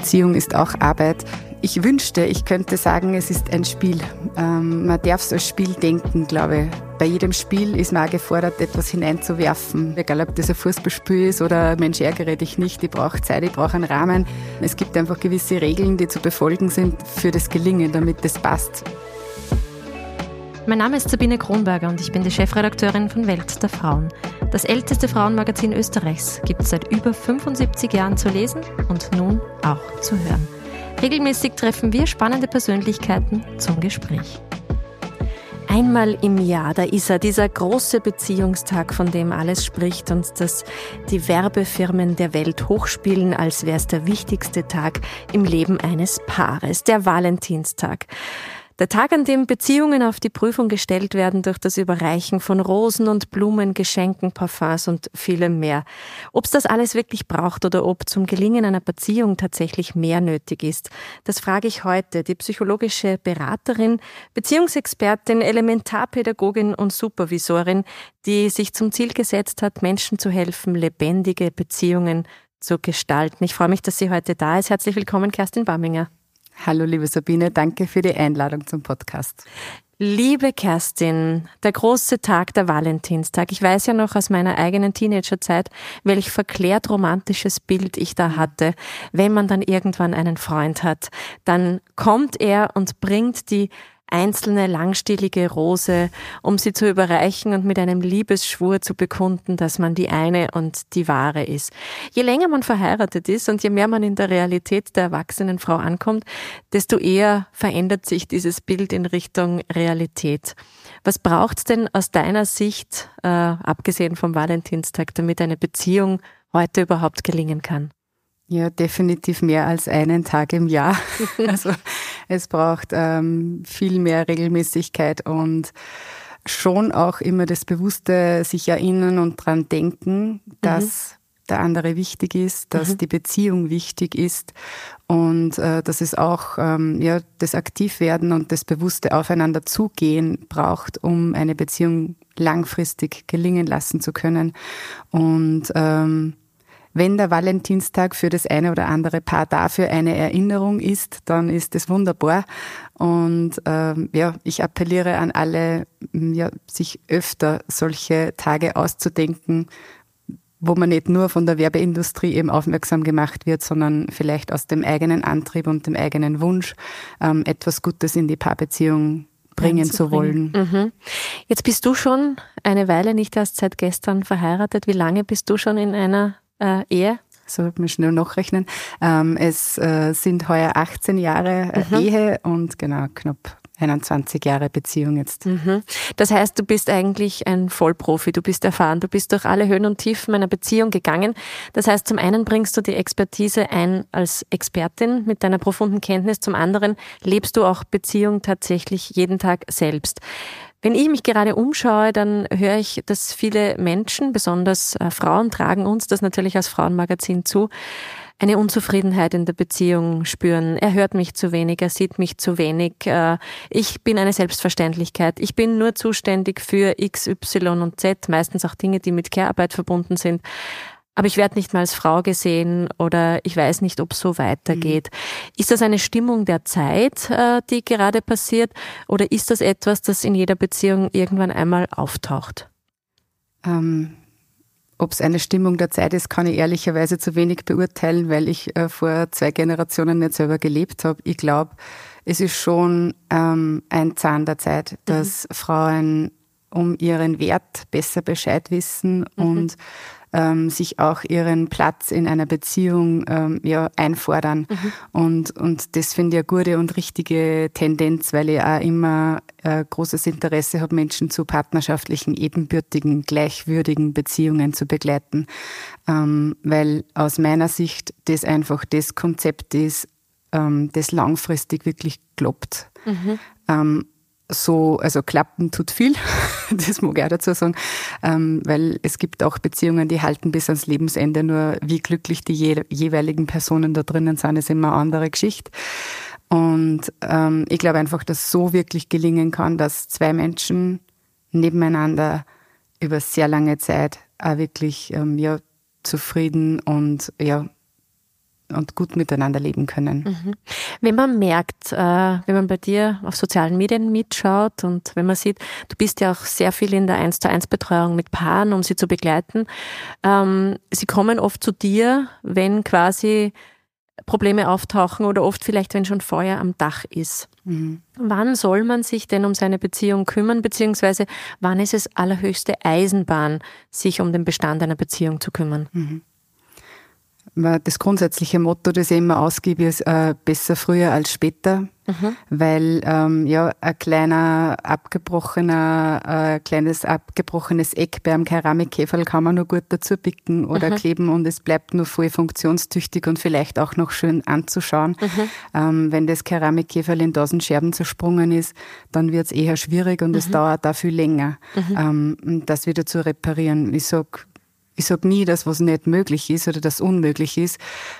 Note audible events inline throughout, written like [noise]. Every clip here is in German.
Beziehung ist auch Arbeit. Ich wünschte, ich könnte sagen, es ist ein Spiel. Ähm, man darf es als Spiel denken, glaube ich. Bei jedem Spiel ist man auch gefordert, etwas hineinzuwerfen. Egal, ob das ein Fußballspiel ist oder Mensch, ärgere dich nicht, ich brauche Zeit, ich brauche einen Rahmen. Es gibt einfach gewisse Regeln, die zu befolgen sind für das Gelingen, damit das passt. Mein Name ist Sabine Kronberger und ich bin die Chefredakteurin von Welt der Frauen. Das älteste Frauenmagazin Österreichs gibt es seit über 75 Jahren zu lesen und nun auch zu hören. Regelmäßig treffen wir spannende Persönlichkeiten zum Gespräch. Einmal im Jahr, da ist er, dieser große Beziehungstag, von dem alles spricht und das die Werbefirmen der Welt hochspielen, als wäre es der wichtigste Tag im Leben eines Paares, der Valentinstag. Der Tag, an dem Beziehungen auf die Prüfung gestellt werden durch das Überreichen von Rosen und Blumen, Geschenken, Parfums und vielem mehr. Ob es das alles wirklich braucht oder ob zum Gelingen einer Beziehung tatsächlich mehr nötig ist, das frage ich heute die psychologische Beraterin, Beziehungsexpertin, Elementarpädagogin und Supervisorin, die sich zum Ziel gesetzt hat, Menschen zu helfen, lebendige Beziehungen zu gestalten. Ich freue mich, dass sie heute da ist. Herzlich willkommen, Kerstin Bamminger. Hallo, liebe Sabine, danke für die Einladung zum Podcast. Liebe Kerstin, der große Tag, der Valentinstag. Ich weiß ja noch aus meiner eigenen Teenagerzeit, welch verklärt romantisches Bild ich da hatte. Wenn man dann irgendwann einen Freund hat, dann kommt er und bringt die einzelne langstielige Rose, um sie zu überreichen und mit einem Liebesschwur zu bekunden, dass man die eine und die wahre ist. Je länger man verheiratet ist und je mehr man in der Realität der erwachsenen Frau ankommt, desto eher verändert sich dieses Bild in Richtung Realität. Was braucht's denn aus deiner Sicht, äh, abgesehen vom Valentinstag, damit eine Beziehung heute überhaupt gelingen kann? Ja, definitiv mehr als einen Tag im Jahr. [laughs] [laughs] also es braucht ähm, viel mehr Regelmäßigkeit und schon auch immer das bewusste sich erinnern und dran denken, dass mhm. der andere wichtig ist, dass mhm. die Beziehung wichtig ist und äh, dass es auch ähm, ja das Aktivwerden und das bewusste Aufeinander zugehen braucht, um eine Beziehung langfristig gelingen lassen zu können und ähm, wenn der Valentinstag für das eine oder andere Paar dafür eine Erinnerung ist, dann ist das wunderbar. Und ähm, ja, ich appelliere an alle, ja, sich öfter solche Tage auszudenken, wo man nicht nur von der Werbeindustrie eben aufmerksam gemacht wird, sondern vielleicht aus dem eigenen Antrieb und dem eigenen Wunsch, ähm, etwas Gutes in die Paarbeziehung bringen zu wollen. Mhm. Jetzt bist du schon eine Weile, nicht erst seit gestern verheiratet. Wie lange bist du schon in einer äh, Ehe? So wird man schnell nachrechnen. Ähm, es äh, sind heuer 18 Jahre äh, mhm. Ehe und genau knapp 21 Jahre Beziehung jetzt. Mhm. Das heißt, du bist eigentlich ein Vollprofi, du bist erfahren, du bist durch alle Höhen und Tiefen einer Beziehung gegangen. Das heißt, zum einen bringst du die Expertise ein als Expertin mit deiner profunden Kenntnis, zum anderen lebst du auch Beziehung tatsächlich jeden Tag selbst. Wenn ich mich gerade umschaue, dann höre ich, dass viele Menschen, besonders äh, Frauen, tragen uns das natürlich als Frauenmagazin zu, eine Unzufriedenheit in der Beziehung spüren. Er hört mich zu wenig, er sieht mich zu wenig. Äh, ich bin eine Selbstverständlichkeit. Ich bin nur zuständig für X, Y und Z, meistens auch Dinge, die mit Care-Arbeit verbunden sind aber ich werde nicht mal als Frau gesehen oder ich weiß nicht, ob es so weitergeht. Mhm. Ist das eine Stimmung der Zeit, äh, die gerade passiert, oder ist das etwas, das in jeder Beziehung irgendwann einmal auftaucht? Ähm, ob es eine Stimmung der Zeit ist, kann ich ehrlicherweise zu wenig beurteilen, weil ich äh, vor zwei Generationen nicht selber gelebt habe. Ich glaube, es ist schon ähm, ein Zahn der Zeit, dass mhm. Frauen um ihren Wert besser Bescheid wissen mhm. und ähm, sich auch ihren Platz in einer Beziehung ähm, ja, einfordern. Mhm. Und, und das finde ich eine gute und richtige Tendenz, weil ich auch immer äh, großes Interesse habe, Menschen zu partnerschaftlichen, ebenbürtigen, gleichwürdigen Beziehungen zu begleiten. Ähm, weil aus meiner Sicht das einfach das Konzept ist, ähm, das langfristig wirklich klappt. Mhm. So, also klappen tut viel, [laughs] das mag ich auch dazu sagen, ähm, weil es gibt auch Beziehungen, die halten bis ans Lebensende, nur wie glücklich die je, jeweiligen Personen da drinnen sind, ist immer eine andere Geschichte. Und ähm, ich glaube einfach, dass so wirklich gelingen kann, dass zwei Menschen nebeneinander über sehr lange Zeit auch wirklich ähm, ja, zufrieden und ja, und gut miteinander leben können. Mhm. Wenn man merkt, äh, wenn man bei dir auf sozialen Medien mitschaut und wenn man sieht, du bist ja auch sehr viel in der 1 zu 1 Betreuung mit Paaren, um sie zu begleiten. Ähm, sie kommen oft zu dir, wenn quasi Probleme auftauchen oder oft vielleicht, wenn schon Feuer am Dach ist. Mhm. Wann soll man sich denn um seine Beziehung kümmern, beziehungsweise wann ist es allerhöchste Eisenbahn, sich um den Bestand einer Beziehung zu kümmern? Mhm das grundsätzliche Motto, das ich immer ausgebe, ist äh, besser früher als später, mhm. weil ähm, ja ein kleiner abgebrochener, äh, kleines abgebrochenes Eck beim Keramikkäferl kann man nur gut dazu picken oder mhm. kleben und es bleibt nur voll funktionstüchtig und vielleicht auch noch schön anzuschauen. Mhm. Ähm, wenn das Keramikkäferl in tausend Scherben zersprungen ist, dann wird es eher schwierig und es mhm. dauert da viel länger, mhm. ähm, das wieder zu reparieren. Ich sag ich sage nie, dass was nicht möglich ist oder das unmöglich ist.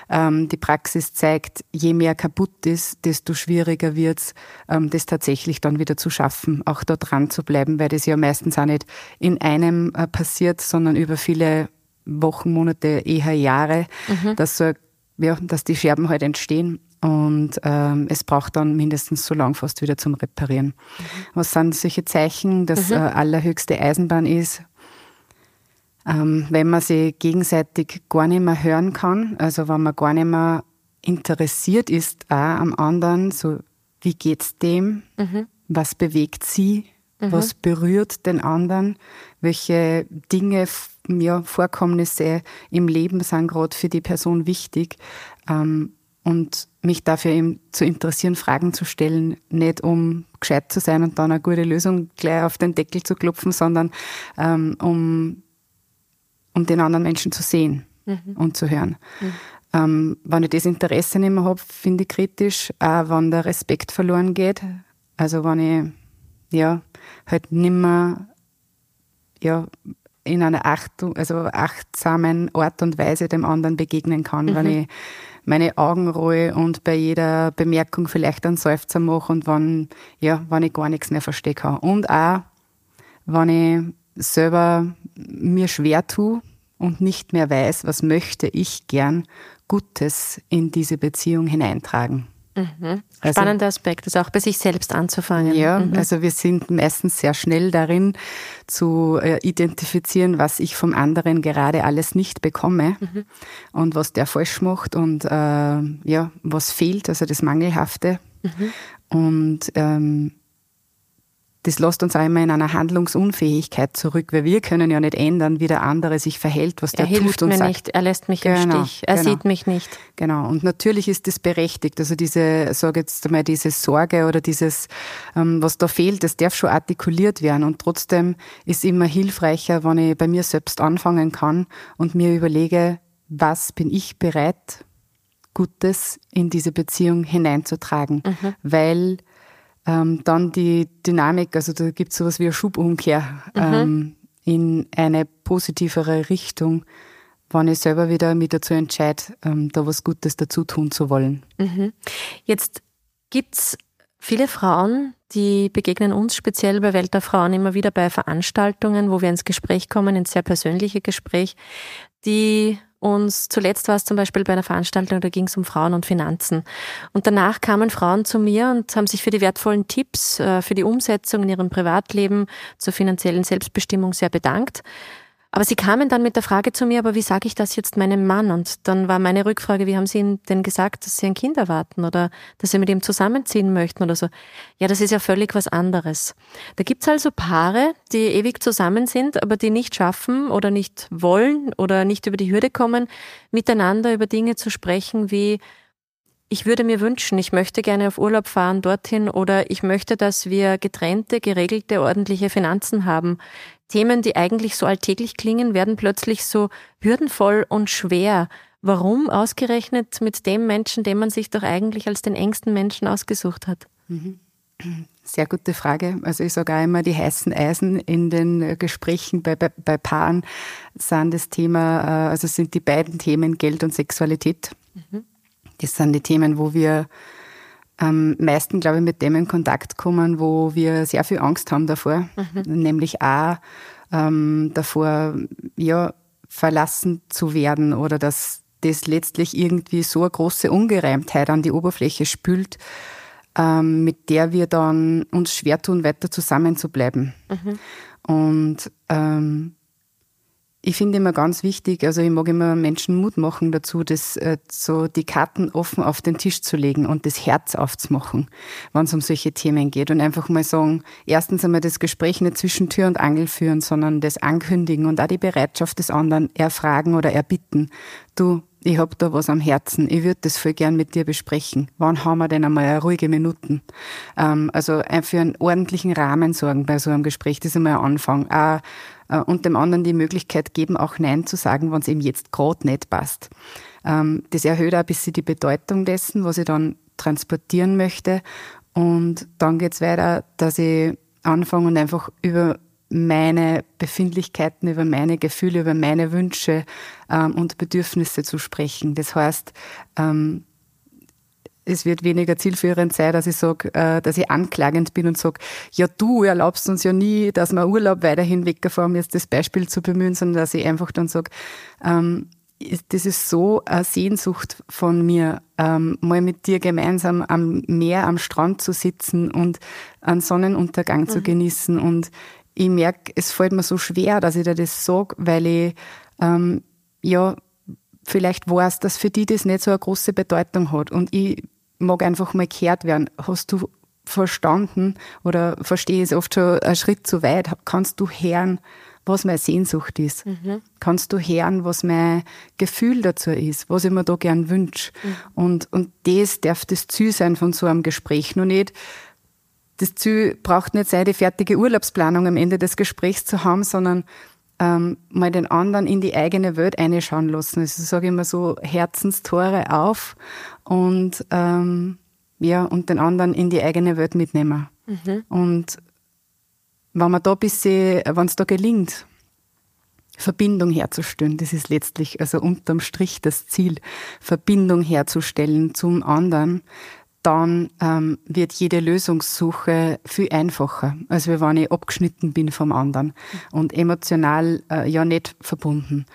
Ähm, die Praxis zeigt, je mehr kaputt ist, desto schwieriger wird es, ähm, das tatsächlich dann wieder zu schaffen, auch da dran zu bleiben, weil das ja meistens auch nicht in einem äh, passiert, sondern über viele Wochen, Monate, eher Jahre, mhm. dass, so, ja, dass die Scherben halt entstehen. Und ähm, es braucht dann mindestens so lang fast wieder zum Reparieren. Mhm. Was sind solche Zeichen, dass mhm. äh, allerhöchste Eisenbahn ist? Ähm, wenn man sich gegenseitig gar nicht mehr hören kann, also wenn man gar nicht mehr interessiert ist auch am anderen, so wie geht's dem, mhm. was bewegt sie, mhm. was berührt den anderen, welche Dinge, ja, Vorkommnisse im Leben sind gerade für die Person wichtig. Ähm, und mich dafür eben zu interessieren, Fragen zu stellen, nicht um gescheit zu sein und dann eine gute Lösung gleich auf den Deckel zu klopfen, sondern ähm, um um den anderen Menschen zu sehen mhm. und zu hören. Mhm. Ähm, wenn ich das Interesse nicht mehr habe, finde ich kritisch, auch wenn der Respekt verloren geht. Also wenn ich ja halt nimmer ja in einer Achtung, also achtsamen Art und Weise dem anderen begegnen kann, mhm. wenn ich meine Augen rohe und bei jeder Bemerkung vielleicht einen Seufzer mache und wenn, ja, wenn ich gar nichts mehr verstehe kann. Und auch, wenn ich selber mir schwer tue und nicht mehr weiß, was möchte ich gern Gutes in diese Beziehung hineintragen. Mhm. Also Spannender also, Aspekt, also auch bei sich selbst anzufangen. Ja, mhm. also wir sind meistens sehr schnell darin zu äh, identifizieren, was ich vom anderen gerade alles nicht bekomme mhm. und was der falsch macht und äh, ja, was fehlt, also das Mangelhafte. Mhm. Und ähm, das lässt uns auch immer in einer Handlungsunfähigkeit zurück, weil wir können ja nicht ändern, wie der andere sich verhält, was der er tut und mir sagt. Nicht, er lässt mich genau, im Stich, er genau. sieht mich nicht. Genau, und natürlich ist das berechtigt. Also diese, sage jetzt einmal, diese Sorge oder dieses, ähm, was da fehlt, das darf schon artikuliert werden. Und trotzdem ist immer hilfreicher, wenn ich bei mir selbst anfangen kann und mir überlege, was bin ich bereit, Gutes in diese Beziehung hineinzutragen, mhm. weil ähm, dann die Dynamik, also da gibt es sowas wie eine Schubumkehr mhm. ähm, in eine positivere Richtung, wenn ich selber wieder mich dazu entscheide, ähm, da was Gutes dazu tun zu wollen. Mhm. Jetzt gibt es viele Frauen, die begegnen uns speziell bei Welt der Frauen immer wieder bei Veranstaltungen, wo wir ins Gespräch kommen, ins sehr persönliche Gespräch, die uns zuletzt war es zum Beispiel bei einer Veranstaltung, da ging es um Frauen und Finanzen. Und danach kamen Frauen zu mir und haben sich für die wertvollen Tipps, äh, für die Umsetzung in ihrem Privatleben zur finanziellen Selbstbestimmung sehr bedankt. Aber sie kamen dann mit der Frage zu mir, aber wie sage ich das jetzt meinem Mann? Und dann war meine Rückfrage, wie haben Sie ihm denn gesagt, dass Sie ein Kind erwarten oder dass Sie mit ihm zusammenziehen möchten oder so? Ja, das ist ja völlig was anderes. Da gibt's also Paare, die ewig zusammen sind, aber die nicht schaffen oder nicht wollen oder nicht über die Hürde kommen, miteinander über Dinge zu sprechen wie ich würde mir wünschen, ich möchte gerne auf Urlaub fahren dorthin oder ich möchte, dass wir getrennte, geregelte, ordentliche Finanzen haben. Themen, die eigentlich so alltäglich klingen, werden plötzlich so hürdenvoll und schwer. Warum ausgerechnet mit dem Menschen, den man sich doch eigentlich als den engsten Menschen ausgesucht hat? Mhm. Sehr gute Frage. Also ich sage auch immer, die heißen Eisen in den Gesprächen bei, bei, bei Paaren sind das Thema, äh, also sind die beiden Themen Geld und Sexualität. Mhm. Das sind die Themen, wo wir am meisten, glaube ich, mit dem in Kontakt kommen, wo wir sehr viel Angst haben davor. Mhm. Nämlich auch ähm, davor, ja, verlassen zu werden oder dass das letztlich irgendwie so eine große Ungereimtheit an die Oberfläche spült, ähm, mit der wir dann uns schwer tun, weiter zusammenzubleiben. Mhm. Und ähm, ich finde immer ganz wichtig, also ich mag immer Menschen Mut machen dazu, das äh, so die Karten offen auf den Tisch zu legen und das Herz aufzumachen, wenn es um solche Themen geht und einfach mal sagen, erstens einmal das Gespräch nicht zwischen Tür und Angel führen, sondern das ankündigen und auch die Bereitschaft des anderen erfragen oder erbitten. Du, ich hab da was am Herzen, ich würde das voll gern mit dir besprechen. Wann haben wir denn einmal ruhige Minuten? Ähm, also für einen ordentlichen Rahmen sorgen bei so einem Gespräch, das ist einmal ein Anfang. Äh, und dem anderen die Möglichkeit geben, auch Nein zu sagen, wenn es ihm jetzt gerade nicht passt. Ähm, das erhöht auch ein bisschen die Bedeutung dessen, was ich dann transportieren möchte. Und dann geht es weiter, dass ich anfange und einfach über meine Befindlichkeiten, über meine Gefühle, über meine Wünsche ähm, und Bedürfnisse zu sprechen. Das heißt, ähm, es wird weniger zielführend sein, dass ich sage, äh, dass ich anklagend bin und sage, ja, du erlaubst uns ja nie, dass wir Urlaub weiterhin wegfahren, jetzt das Beispiel zu bemühen, sondern dass ich einfach dann sage, ähm, das ist so eine Sehnsucht von mir, ähm, mal mit dir gemeinsam am Meer, am Strand zu sitzen und einen Sonnenuntergang mhm. zu genießen. Und ich merke, es fällt mir so schwer, dass ich dir das sage, weil ich ähm, ja vielleicht weiß, dass für die das nicht so eine große Bedeutung hat. Und ich mag einfach mal gehört werden. Hast du verstanden oder verstehe es oft schon einen Schritt zu weit? Kannst du hören, was meine Sehnsucht ist? Mhm. Kannst du hören, was mein Gefühl dazu ist, was ich mir da gern wünsche? Mhm. Und, und das darf das Ziel sein von so einem Gespräch. Nur nicht, das Ziel braucht nicht sein, die fertige Urlaubsplanung am Ende des Gesprächs zu haben, sondern ähm, mal den anderen in die eigene Welt einschauen lassen. Also sage ich immer so, Herzenstore auf und ähm, ja, und den anderen in die eigene Welt mitnehmen. Mhm. Und wenn man da bisschen, wenn es da gelingt, Verbindung herzustellen, das ist letztlich also unterm Strich das Ziel, Verbindung herzustellen zum anderen, dann ähm, wird jede Lösungssuche viel einfacher, als wenn ich abgeschnitten bin vom anderen und emotional äh, ja nicht verbunden.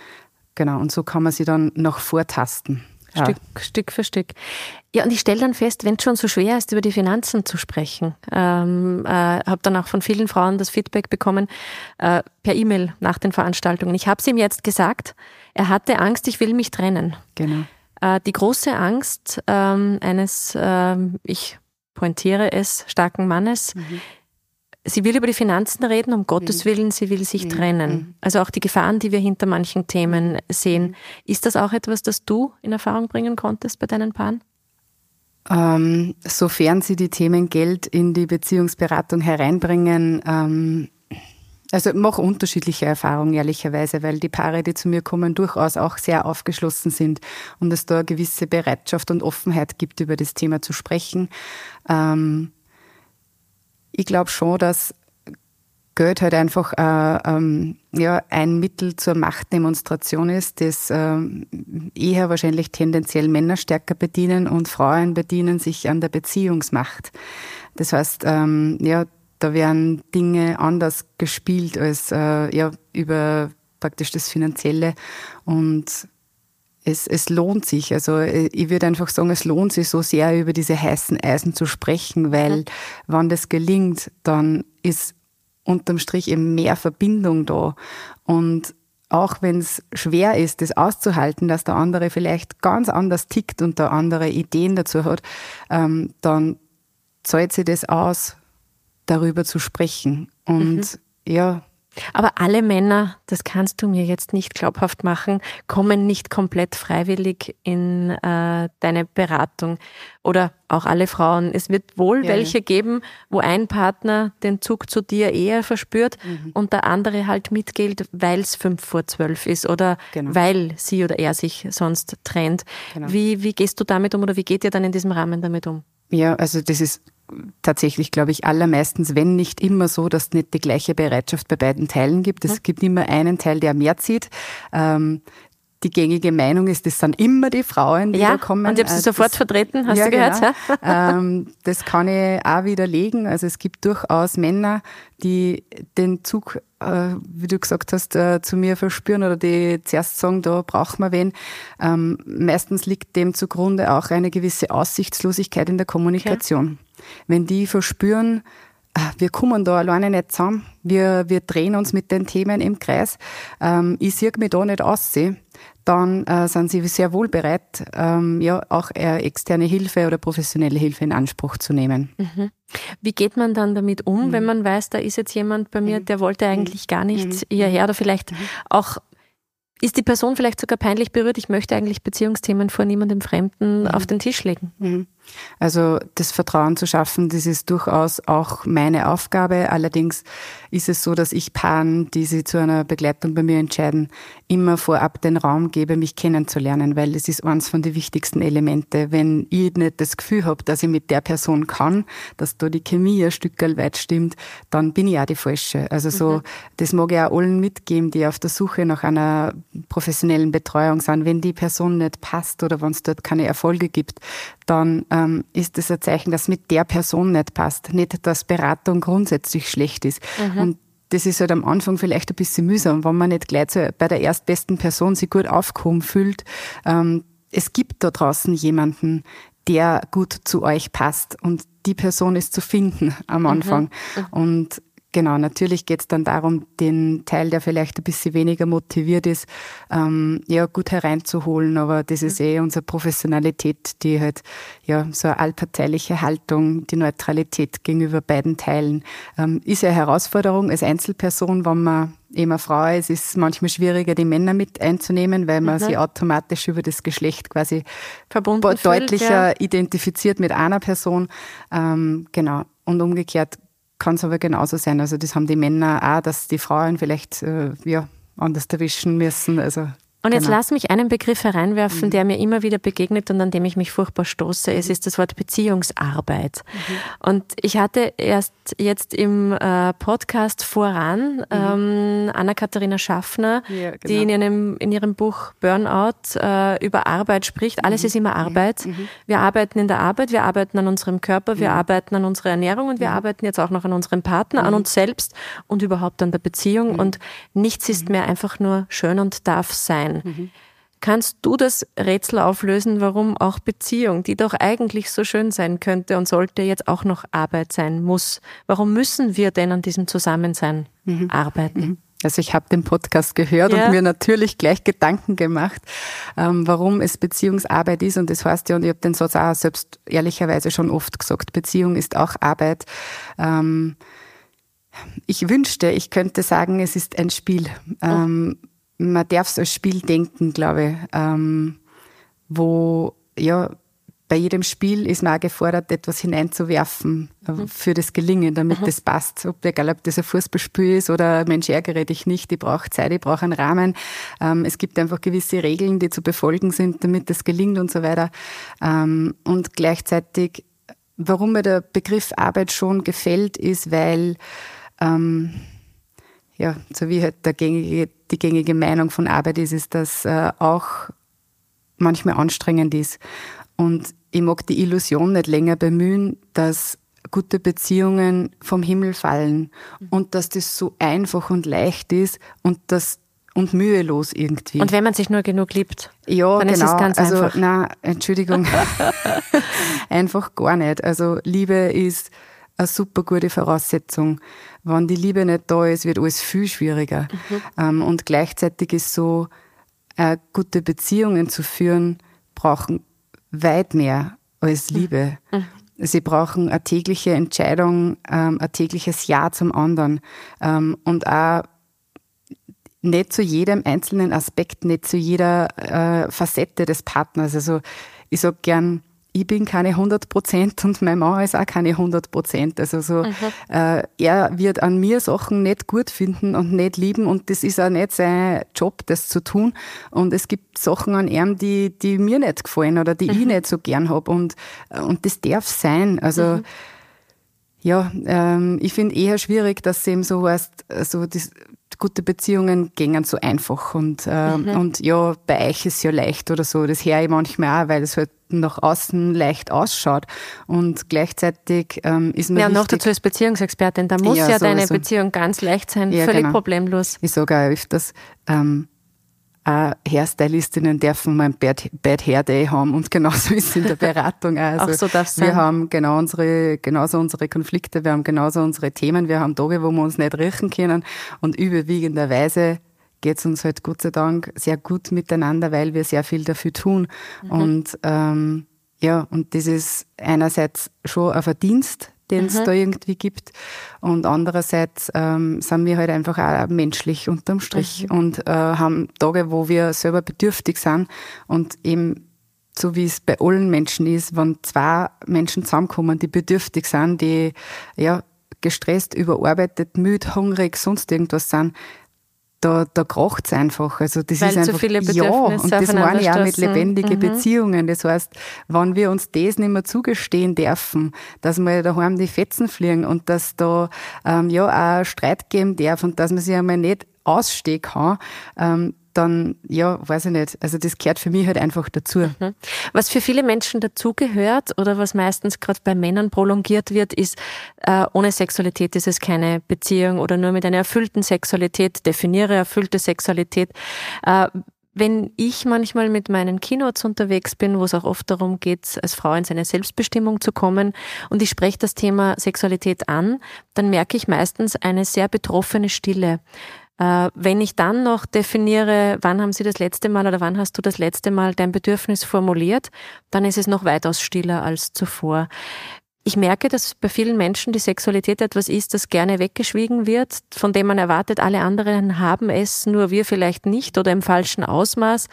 Genau, und so kann man sie dann noch vortasten. Stück, ja. Stück für Stück. Ja, und ich stelle dann fest, wenn es schon so schwer ist, über die Finanzen zu sprechen, ähm, äh, habe dann auch von vielen Frauen das Feedback bekommen äh, per E-Mail nach den Veranstaltungen. Ich habe es ihm jetzt gesagt, er hatte Angst, ich will mich trennen. Genau. Äh, die große Angst ähm, eines, ähm, ich pointiere es, starken Mannes, mhm. Sie will über die Finanzen reden, um Gottes mhm. Willen, sie will sich mhm. trennen. Mhm. Also auch die Gefahren, die wir hinter manchen Themen sehen. Ist das auch etwas, das du in Erfahrung bringen konntest bei deinen Paaren? Ähm, sofern sie die Themen Geld in die Beziehungsberatung hereinbringen, ähm, also ich mache unterschiedliche Erfahrungen, ehrlicherweise, weil die Paare, die zu mir kommen, durchaus auch sehr aufgeschlossen sind und es da eine gewisse Bereitschaft und Offenheit gibt, über das Thema zu sprechen. Ähm, ich glaube schon, dass Geld halt einfach äh, ähm, ja, ein Mittel zur Machtdemonstration ist, das äh, eher wahrscheinlich tendenziell Männer stärker bedienen und Frauen bedienen sich an der Beziehungsmacht. Das heißt, ähm, ja, da werden Dinge anders gespielt als äh, ja, über praktisch das Finanzielle und es, es lohnt sich. Also äh, ich würde einfach sagen, es lohnt sich so sehr über diese heißen Eisen zu sprechen, weil mhm. wenn das gelingt, dann ist unterm Strich eben mehr Verbindung da. Und auch wenn es schwer ist, das auszuhalten, dass der andere vielleicht ganz anders tickt und der andere Ideen dazu hat, ähm, dann zahlt sich das aus, darüber zu sprechen. Und mhm. ja. Aber alle Männer, das kannst du mir jetzt nicht glaubhaft machen, kommen nicht komplett freiwillig in äh, deine Beratung. Oder auch alle Frauen. Es wird wohl ja. welche geben, wo ein Partner den Zug zu dir eher verspürt mhm. und der andere halt mitgeht, weil es fünf vor zwölf ist oder genau. weil sie oder er sich sonst trennt. Genau. Wie, wie gehst du damit um oder wie geht ihr dann in diesem Rahmen damit um? Ja, also das ist tatsächlich, glaube ich, allermeistens, wenn nicht immer so, dass es nicht die gleiche Bereitschaft bei beiden Teilen gibt. Es gibt immer einen Teil, der mehr zieht. Ähm, die gängige Meinung ist, das sind immer die Frauen, die ja, da kommen. Und ich habe sie Äh, sofort das, vertreten, hast ja, du gehört? Genau. Ja? [laughs] ähm, das kann ich auch widerlegen. Also es gibt durchaus Männer, die den Zug, äh, wie du gesagt hast, äh, zu mir verspüren oder die zuerst sagen, da braucht man wen. Ähm, meistens liegt dem zugrunde auch eine gewisse Aussichtslosigkeit in der Kommunikation. Okay. Wenn die verspüren, ah, wir kommen da alleine nicht zusammen. Wir, wir drehen uns mit den Themen im Kreis. Ähm, ich sehe mich da nicht aussehen dann äh, sind sie sehr wohl bereit, ähm, ja auch äh, externe Hilfe oder professionelle Hilfe in Anspruch zu nehmen. Mhm. Wie geht man dann damit um, mhm. wenn man weiß, da ist jetzt jemand bei mir, mhm. der wollte eigentlich gar nicht mhm. hierher oder vielleicht mhm. auch ist die Person vielleicht sogar peinlich berührt? Ich möchte eigentlich Beziehungsthemen vor niemandem Fremden mhm. auf den Tisch legen. Also das Vertrauen zu schaffen, das ist durchaus auch meine Aufgabe. Allerdings ist es so, dass ich Paaren, die sich zu einer Begleitung bei mir entscheiden, immer vorab den Raum gebe, mich kennenzulernen, weil es ist eines von den wichtigsten Elemente. Wenn ich nicht das Gefühl habe, dass ich mit der Person kann, dass da die Chemie ein Stück weit stimmt, dann bin ich auch die Falsche. Also so, mhm. das mag ich auch allen mitgeben, die auf der Suche nach einer professionellen Betreuung sind. Wenn die Person nicht passt oder wenn es dort keine Erfolge gibt, dann ähm, ist das ein Zeichen, dass mit der Person nicht passt. Nicht, dass Beratung grundsätzlich schlecht ist. Mhm. Und das ist halt am Anfang vielleicht ein bisschen mühsam, wenn man nicht gleich bei der erstbesten Person sich gut aufgehoben fühlt. Ähm, es gibt da draußen jemanden, der gut zu euch passt und die Person ist zu finden am mhm. Anfang. Mhm. Und Genau, natürlich geht es dann darum, den Teil, der vielleicht ein bisschen weniger motiviert ist, ähm, ja, gut hereinzuholen. Aber das ist eh unsere Professionalität, die halt, ja, so eine allparteiliche Haltung, die Neutralität gegenüber beiden Teilen, ähm, ist eine Herausforderung als Einzelperson, wenn man eben eine Frau ist, ist es manchmal schwieriger, die Männer mit einzunehmen, weil man mhm. sie automatisch über das Geschlecht quasi Verbunden deutlicher fühlt, ja. identifiziert mit einer Person. Ähm, genau. Und umgekehrt kann es aber genauso sein. Also das haben die Männer auch, dass die Frauen vielleicht äh, ja, anders erwischen müssen. Also und jetzt genau. lass mich einen Begriff hereinwerfen, mhm. der mir immer wieder begegnet und an dem ich mich furchtbar stoße. Es ist das Wort Beziehungsarbeit. Mhm. Und ich hatte erst jetzt im äh, Podcast voran mhm. ähm, Anna-Katharina Schaffner, ja, genau. die in ihrem, in ihrem Buch Burnout äh, über Arbeit spricht. Alles mhm. ist immer Arbeit. Mhm. Wir arbeiten in der Arbeit, wir arbeiten an unserem Körper, wir arbeiten an unserer Ernährung und wir arbeiten jetzt auch noch an unserem Partner, an uns selbst und überhaupt an der Beziehung. Und nichts ist mehr einfach nur schön und darf sein. Mhm. Kannst du das Rätsel auflösen, warum auch Beziehung, die doch eigentlich so schön sein könnte und sollte, jetzt auch noch Arbeit sein muss? Warum müssen wir denn an diesem Zusammensein mhm. arbeiten? Mhm. Also ich habe den Podcast gehört ja. und mir natürlich gleich Gedanken gemacht, ähm, warum es Beziehungsarbeit ist. Und das heißt ja, und ich habe den Satz auch selbst ehrlicherweise schon oft gesagt, Beziehung ist auch Arbeit. Ähm, ich wünschte, ich könnte sagen, es ist ein Spiel. Ähm, man darf es als Spiel denken, glaube ich, ähm, wo ja bei jedem Spiel ist man auch gefordert, etwas hineinzuwerfen äh, mhm. für das Gelingen, damit mhm. das passt. Ob, egal, ob das ein Fußballspiel ist oder Mensch, ärgere dich nicht, ich brauche Zeit, ich brauche einen Rahmen. Ähm, es gibt einfach gewisse Regeln, die zu befolgen sind, damit das gelingt und so weiter. Ähm, und gleichzeitig, warum mir der Begriff Arbeit schon gefällt, ist, weil ähm, ja, so wie halt der gängige, die gängige Meinung von Arbeit ist, ist, dass äh, auch manchmal anstrengend ist. Und ich mag die Illusion nicht länger bemühen, dass gute Beziehungen vom Himmel fallen und dass das so einfach und leicht ist und das und mühelos irgendwie. Und wenn man sich nur genug liebt, ja, dann genau. ist es ganz also, einfach. Na, Entschuldigung, [laughs] [laughs] einfach gar nicht. Also Liebe ist eine super gute Voraussetzung. Wenn die Liebe nicht da ist, wird alles viel schwieriger. Mhm. Ähm, und gleichzeitig ist so, äh, gute Beziehungen zu führen, brauchen weit mehr als mhm. Liebe. Mhm. Sie brauchen eine tägliche Entscheidung, ähm, ein tägliches Ja zum anderen ähm, und auch nicht zu jedem einzelnen Aspekt, nicht zu jeder äh, Facette des Partners. Also ich sag gern, ich bin keine 100 Prozent und mein Mann ist auch keine 100 Prozent. Also so, mhm. äh, er wird an mir Sachen nicht gut finden und nicht lieben und das ist auch nicht sein Job, das zu tun. Und es gibt Sachen an ihm, die, die mir nicht gefallen oder die mhm. ich nicht so gern habe und, und das darf sein. Also, mhm. ja, ähm, ich finde eher schwierig, dass es eben so heißt, so das, gute Beziehungen gehen so einfach und, äh, mhm. und ja, bei euch ist es ja leicht oder so. Das höre ich manchmal auch, weil es halt nach außen leicht ausschaut. Und gleichzeitig ähm, ist mir. Ja, wichtig, noch dazu als Beziehungsexpertin, da muss ja, ja deine Beziehung ganz leicht sein, ja, völlig genau. problemlos. Ich sage auch öfters, ähm, auch Hairstylistinnen dürfen mal ein Bad, Bad Hair Day haben und genauso ist es in der [laughs] Beratung. Also auch so darf sein. Wir haben genau unsere, genauso unsere Konflikte, wir haben genauso unsere Themen, wir haben Tage, wo wir uns nicht riechen können und überwiegenderweise geht es uns halt Gott sei Dank sehr gut miteinander, weil wir sehr viel dafür tun. Mhm. Und ähm, ja, und das ist einerseits schon ein Verdienst, den es mhm. da irgendwie gibt. Und andererseits ähm, sind wir halt einfach auch menschlich unterm Strich mhm. und äh, haben Tage, wo wir selber bedürftig sind und eben so wie es bei allen Menschen ist, wenn zwei Menschen zusammenkommen, die bedürftig sind, die ja gestresst, überarbeitet, müde, hungrig, sonst irgendwas sind, da, da kracht es einfach. Also das Weil ist einfach, viele ja, und das meine ich auch mit lebendigen mhm. Beziehungen. Das heißt, wenn wir uns das nicht mehr zugestehen dürfen, dass wir daheim die Fetzen fliegen und dass da ähm, ja auch Streit geben darf und dass man sich einmal nicht ausstehen kann, ähm, dann, ja, weiß ich nicht. Also das gehört für mich halt einfach dazu. Mhm. Was für viele Menschen dazugehört oder was meistens gerade bei Männern prolongiert wird, ist, äh, ohne Sexualität ist es keine Beziehung oder nur mit einer erfüllten Sexualität, definiere erfüllte Sexualität. Äh, wenn ich manchmal mit meinen Keynotes unterwegs bin, wo es auch oft darum geht, als Frau in seine Selbstbestimmung zu kommen, und ich spreche das Thema Sexualität an, dann merke ich meistens eine sehr betroffene Stille. Äh, wenn ich dann noch definiere, wann haben Sie das letzte Mal oder wann hast du das letzte Mal dein Bedürfnis formuliert, dann ist es noch weitaus stiller als zuvor. Ich merke, dass bei vielen Menschen die Sexualität etwas ist, das gerne weggeschwiegen wird, von dem man erwartet, alle anderen haben es, nur wir vielleicht nicht oder im falschen Ausmaß.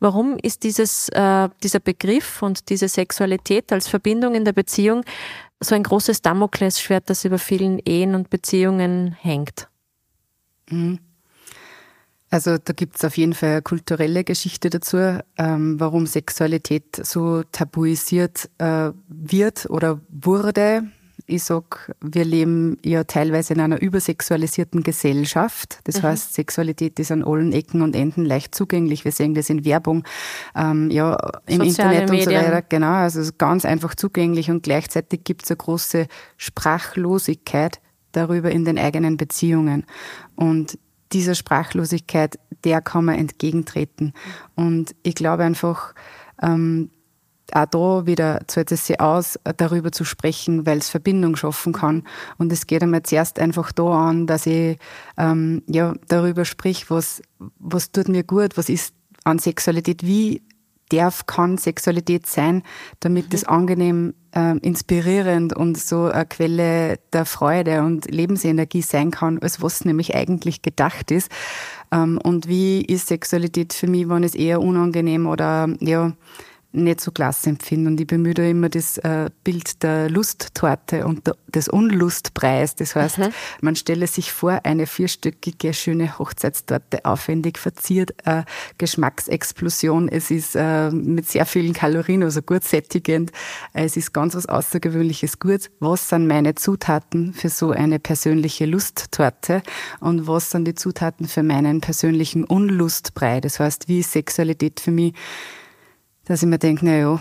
Warum ist dieses, äh, dieser Begriff und diese Sexualität als Verbindung in der Beziehung so ein großes Damoklesschwert, das über vielen Ehen und Beziehungen hängt? Mhm. Also da gibt es auf jeden Fall eine kulturelle Geschichte dazu, ähm, warum Sexualität so tabuisiert äh, wird oder wurde. Ich sag, wir leben ja teilweise in einer übersexualisierten Gesellschaft. Das mhm. heißt, Sexualität ist an allen Ecken und Enden leicht zugänglich. Wir sehen das in Werbung, ähm, ja, im Soziale Internet Medien. und so weiter. Genau, also ganz einfach zugänglich und gleichzeitig gibt es eine große Sprachlosigkeit darüber in den eigenen Beziehungen. Und dieser Sprachlosigkeit, der kann man entgegentreten. Und ich glaube einfach, ähm, auch da wieder zahlt es sich aus, darüber zu sprechen, weil es Verbindung schaffen kann. Und es geht einmal zuerst einfach da an, dass ich ähm, ja, darüber sprich, was, was tut mir gut, was ist an Sexualität, wie darf, kann Sexualität sein, damit es mhm. angenehm, äh, inspirierend und so eine Quelle der Freude und Lebensenergie sein kann, als was nämlich eigentlich gedacht ist. Ähm, und wie ist Sexualität für mich, wenn es eher unangenehm oder ja nicht so klasse empfinde. Und ich bemühe da immer das äh, Bild der Lusttorte und des Unlustpreis. Das heißt, mhm. man stelle sich vor, eine vierstöckige, schöne Hochzeitstorte, aufwendig verziert, äh, Geschmacksexplosion. Es ist äh, mit sehr vielen Kalorien, also gut sättigend. Es ist ganz was Außergewöhnliches Gut. Was sind meine Zutaten für so eine persönliche Lusttorte? Und was sind die Zutaten für meinen persönlichen Unlustbrei? Das heißt, wie ist Sexualität für mich dass ich mir denke, na ja,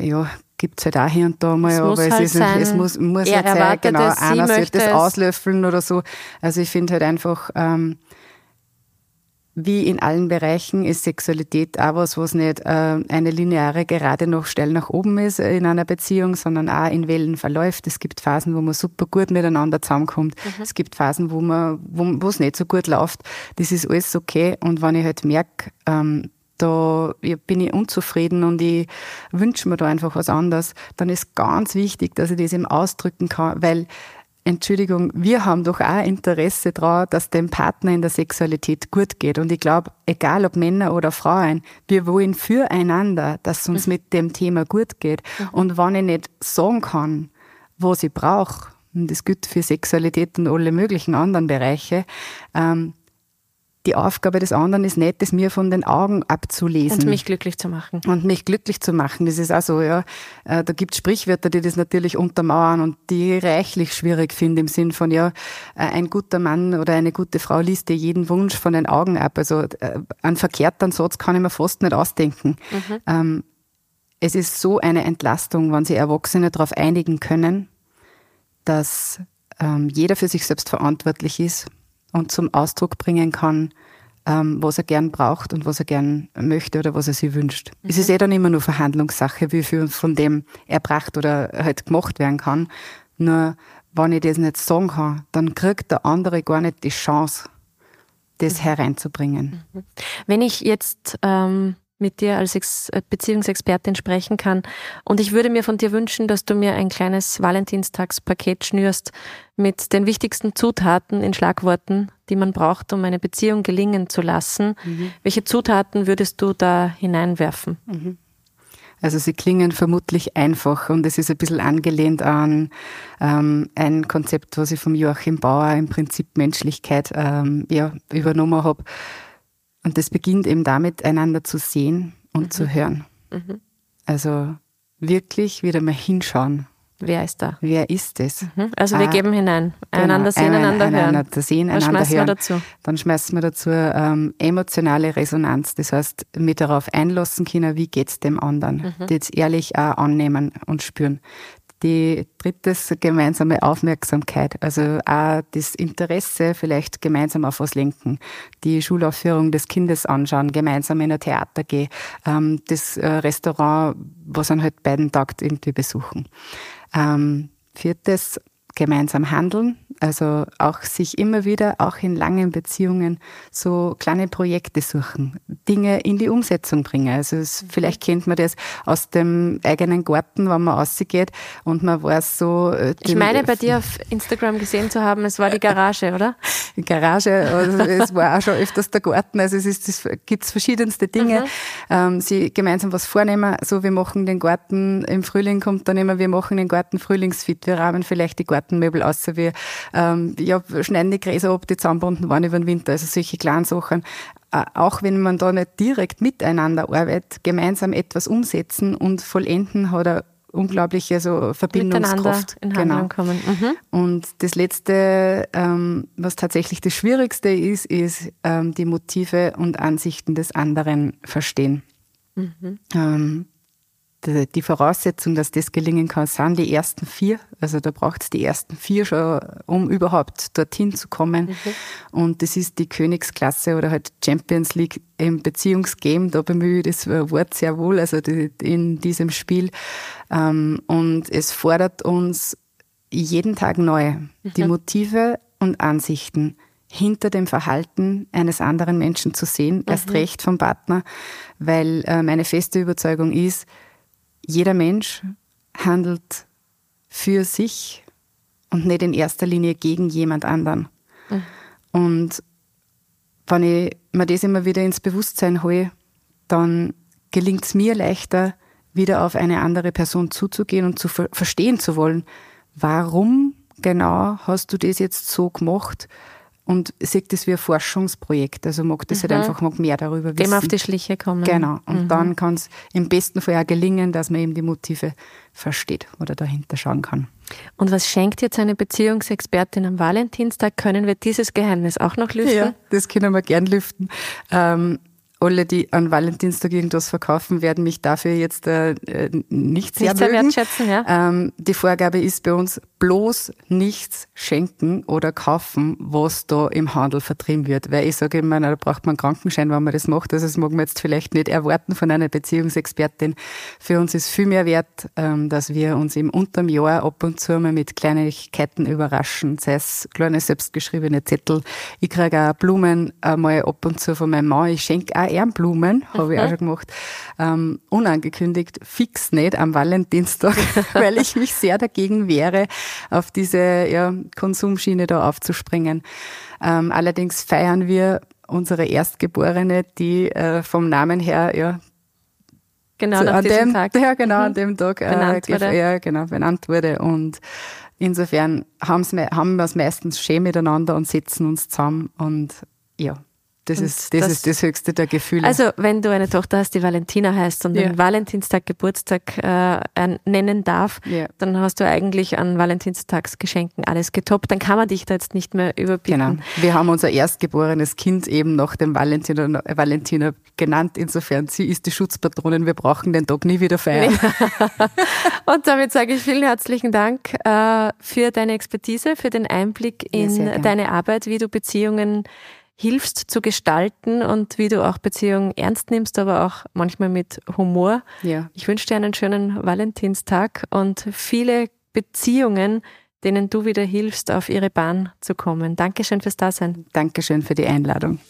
ja, gibt es halt auch hier und da mal, es aber es, halt ist, sein, es muss, muss halt sein, genau, einer sollte das auslöffeln oder so. Also ich finde halt einfach, ähm, wie in allen Bereichen ist Sexualität auch was, was nicht äh, eine lineare gerade noch steil nach oben ist in einer Beziehung, sondern auch in Wellen verläuft. Es gibt Phasen, wo man super gut miteinander zusammenkommt. Mhm. Es gibt Phasen, wo man, wo es nicht so gut läuft. Das ist alles okay. Und wenn ich halt merke, ähm, da bin ich unzufrieden und ich wünsche mir da einfach was anderes, dann ist ganz wichtig, dass ich das eben ausdrücken kann, weil Entschuldigung, wir haben doch auch Interesse daran, dass dem Partner in der Sexualität gut geht. Und ich glaube, egal ob Männer oder Frauen, wir wollen füreinander, dass es uns mhm. mit dem Thema gut geht. Mhm. Und wenn ich nicht sagen kann, was ich brauche, und das gilt für Sexualität und alle möglichen anderen Bereiche, ähm, die Aufgabe des anderen ist nicht, das mir von den Augen abzulesen. Und mich glücklich zu machen. Und mich glücklich zu machen. Das ist auch so, ja. Äh, da gibt es Sprichwörter, die das natürlich untermauern und die reichlich schwierig finde im Sinn von, ja, äh, ein guter Mann oder eine gute Frau liest dir jeden Wunsch von den Augen ab. Also äh, einen verkehrten Satz kann ich mir fast nicht ausdenken. Mhm. Ähm, es ist so eine Entlastung, wenn sich Erwachsene darauf einigen können, dass ähm, jeder für sich selbst verantwortlich ist und zum Ausdruck bringen kann, ähm, was er gern braucht und was er gern möchte oder was er sich wünscht. Mhm. Es ist eh dann immer nur Verhandlungssache, wie viel von dem erbracht oder halt gemacht werden kann. Nur wenn ich das nicht sagen kann, dann kriegt der andere gar nicht die Chance, das mhm. hereinzubringen. Mhm. Wenn ich jetzt ähm, mit dir als Ex äh, Beziehungsexpertin sprechen kann. Und ich würde mir von dir wünschen, dass du mir ein kleines Valentinstagspaket schnürst mit den wichtigsten Zutaten in Schlagworten, die man braucht, um eine Beziehung gelingen zu lassen. Mhm. Welche Zutaten würdest du da hineinwerfen? Mhm. Also sie klingen vermutlich einfach und es ist ein bisschen angelehnt an ähm, ein Konzept, was ich vom Joachim Bauer im Prinzip Menschlichkeit ähm, ja, übernommen habe. Und das beginnt eben damit, einander zu sehen und mhm. zu hören. Mhm. Also wirklich wieder mal hinschauen. Wer ist da? Wer ist es? Mhm. Also wir ah, geben hinein. Genau, einander sehen, einander, einander hören. Einander sehen, Dann einander hören. Wir dazu. Dann schmeißen wir dazu ähm, emotionale Resonanz. Das heißt, mit darauf einlassen können, wie geht es dem anderen. Mhm. Das ehrlich auch annehmen und spüren. Die drittes gemeinsame Aufmerksamkeit, also auch das Interesse vielleicht gemeinsam auf was lenken, die Schulaufführung des Kindes anschauen, gemeinsam in ein Theater gehen, ähm, das äh, Restaurant, was an halt beiden tagt, irgendwie besuchen. Ähm, viertes gemeinsam handeln, also auch sich immer wieder, auch in langen Beziehungen, so kleine Projekte suchen, Dinge in die Umsetzung bringen. Also es, vielleicht kennt man das aus dem eigenen Garten, wenn man rausgeht und man weiß so. Äh, ich meine, bei dir auf Instagram gesehen zu haben, es war die Garage, oder? [laughs] Die Garage, also es war auch schon öfters der Garten. Also es ist, es gibt verschiedenste Dinge. Mhm. Ähm, sie gemeinsam was vornehmen, so wir machen den Garten im Frühling kommt dann immer, wir machen den Garten frühlingsfit, wir rahmen vielleicht die Garten Gartenmöbel aus, wie ähm, ja, schneiden die Gräser ab, die zusammenbunden waren über den Winter, also solche kleinen Sachen. Äh, auch wenn man da nicht direkt miteinander arbeitet, gemeinsam etwas umsetzen und vollenden, hat er unglaubliche so Verbindungskraft. In genau. kommen. Mhm. Und das Letzte, ähm, was tatsächlich das Schwierigste ist, ist ähm, die Motive und Ansichten des anderen verstehen. Mhm. Ähm, die Voraussetzung, dass das gelingen kann, sind die ersten vier. Also da braucht es die ersten vier schon, um überhaupt dorthin zu kommen. Mhm. Und das ist die Königsklasse oder halt Champions League im Beziehungsgame. Da bemühe ich das Wort sehr wohl, also in diesem Spiel. Ähm, und es fordert uns jeden Tag neu, mhm. die Motive und Ansichten hinter dem Verhalten eines anderen Menschen zu sehen, erst mhm. recht vom Partner, weil äh, meine feste Überzeugung ist, jeder Mensch handelt für sich und nicht in erster Linie gegen jemand anderen. Mhm. Und wenn ich mir das immer wieder ins Bewusstsein hole, dann gelingt es mir leichter, wieder auf eine andere Person zuzugehen und zu ver verstehen zu wollen, warum genau hast du das jetzt so gemacht? Und sieht das wie ein Forschungsprojekt. Also mag das halt mhm. halt einfach mag mehr darüber wissen. Dem auf die Schliche kommen. Genau. Und mhm. dann kann es im besten Fall auch gelingen, dass man eben die Motive versteht oder dahinter schauen kann. Und was schenkt jetzt eine Beziehungsexpertin am Valentinstag? Können wir dieses Geheimnis auch noch lüften? Ja, das können wir gern lüften. Ähm, alle, die an Valentinstag irgendwas verkaufen, werden mich dafür jetzt äh, nicht sehr, nicht sehr wertschätzen. Ja? Ähm, die Vorgabe ist bei uns bloß nichts schenken oder kaufen, was da im Handel vertrieben wird. Weil ich sage immer, da braucht man einen Krankenschein, wenn man das macht. Also das mag man jetzt vielleicht nicht erwarten von einer Beziehungsexpertin. Für uns ist viel mehr wert, ähm, dass wir uns im unterm Jahr ab und zu mal mit Kleinigkeiten überraschen, sei es kleine selbstgeschriebene Zettel. Ich kriege auch Blumen einmal ab und zu von meinem Mann. Ich schenke auch Ehrenblumen, habe ich auch schon gemacht. Ähm, unangekündigt, fix nicht am Valentinstag, [laughs] weil ich mich sehr dagegen wehre, auf diese ja, Konsumschiene da aufzuspringen. Ähm, allerdings feiern wir unsere Erstgeborene, die äh, vom Namen her ja genau so, an dem Tag ja genau mhm. an dem Tag äh, benannt wurde. Ja, genau benannt wurde und insofern haben wir es meistens schön miteinander und setzen uns zusammen und ja Das, ist, das, das, ist das höchste der Gefühle. Also, wenn du eine Tochter hast, die Valentina heißt und ja. den Valentinstag Geburtstag äh, nennen darf, ja. dann hast du eigentlich an Valentinstagsgeschenken alles getoppt. Dann kann man dich da jetzt nicht mehr überbieten. Genau. Wir haben unser erstgeborenes Kind eben nach dem Valentina, Valentina genannt. Insofern, sie ist die Schutzpatronin. Wir brauchen den Tag nie wieder feiern. [laughs] und damit sage ich vielen herzlichen Dank äh, für deine Expertise, für den Einblick in ja, deine Arbeit, wie du Beziehungen hilfst zu gestalten und wie du auch Beziehungen ernst nimmst, aber auch manchmal mit Humor. Ja. Ich wünsche dir einen schönen Valentinstag und viele Beziehungen, denen du wieder hilfst, auf ihre Bahn zu kommen. Dankeschön fürs Dasein. Dankeschön für die Einladung.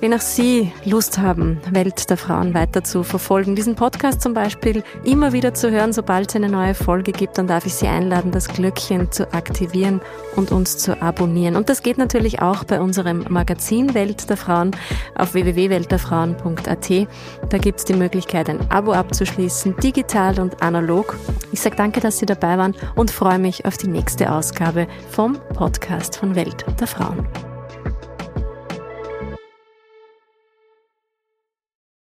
Wenn auch Sie Lust haben, Welt der Frauen weiter zu verfolgen, diesen Podcast zum Beispiel immer wieder zu hören, sobald es eine neue Folge gibt, dann darf ich Sie einladen, das Glöckchen zu aktivieren und uns zu abonnieren. Und das geht natürlich auch bei unserem Magazin Welt der Frauen auf www.weltderfrauen.at. Da gibt es die Möglichkeit, ein Abo abzuschließen, digital und analog. Ich sage danke, dass Sie dabei waren und freue mich auf die nächste Ausgabe vom Podcast von Welt der Frauen.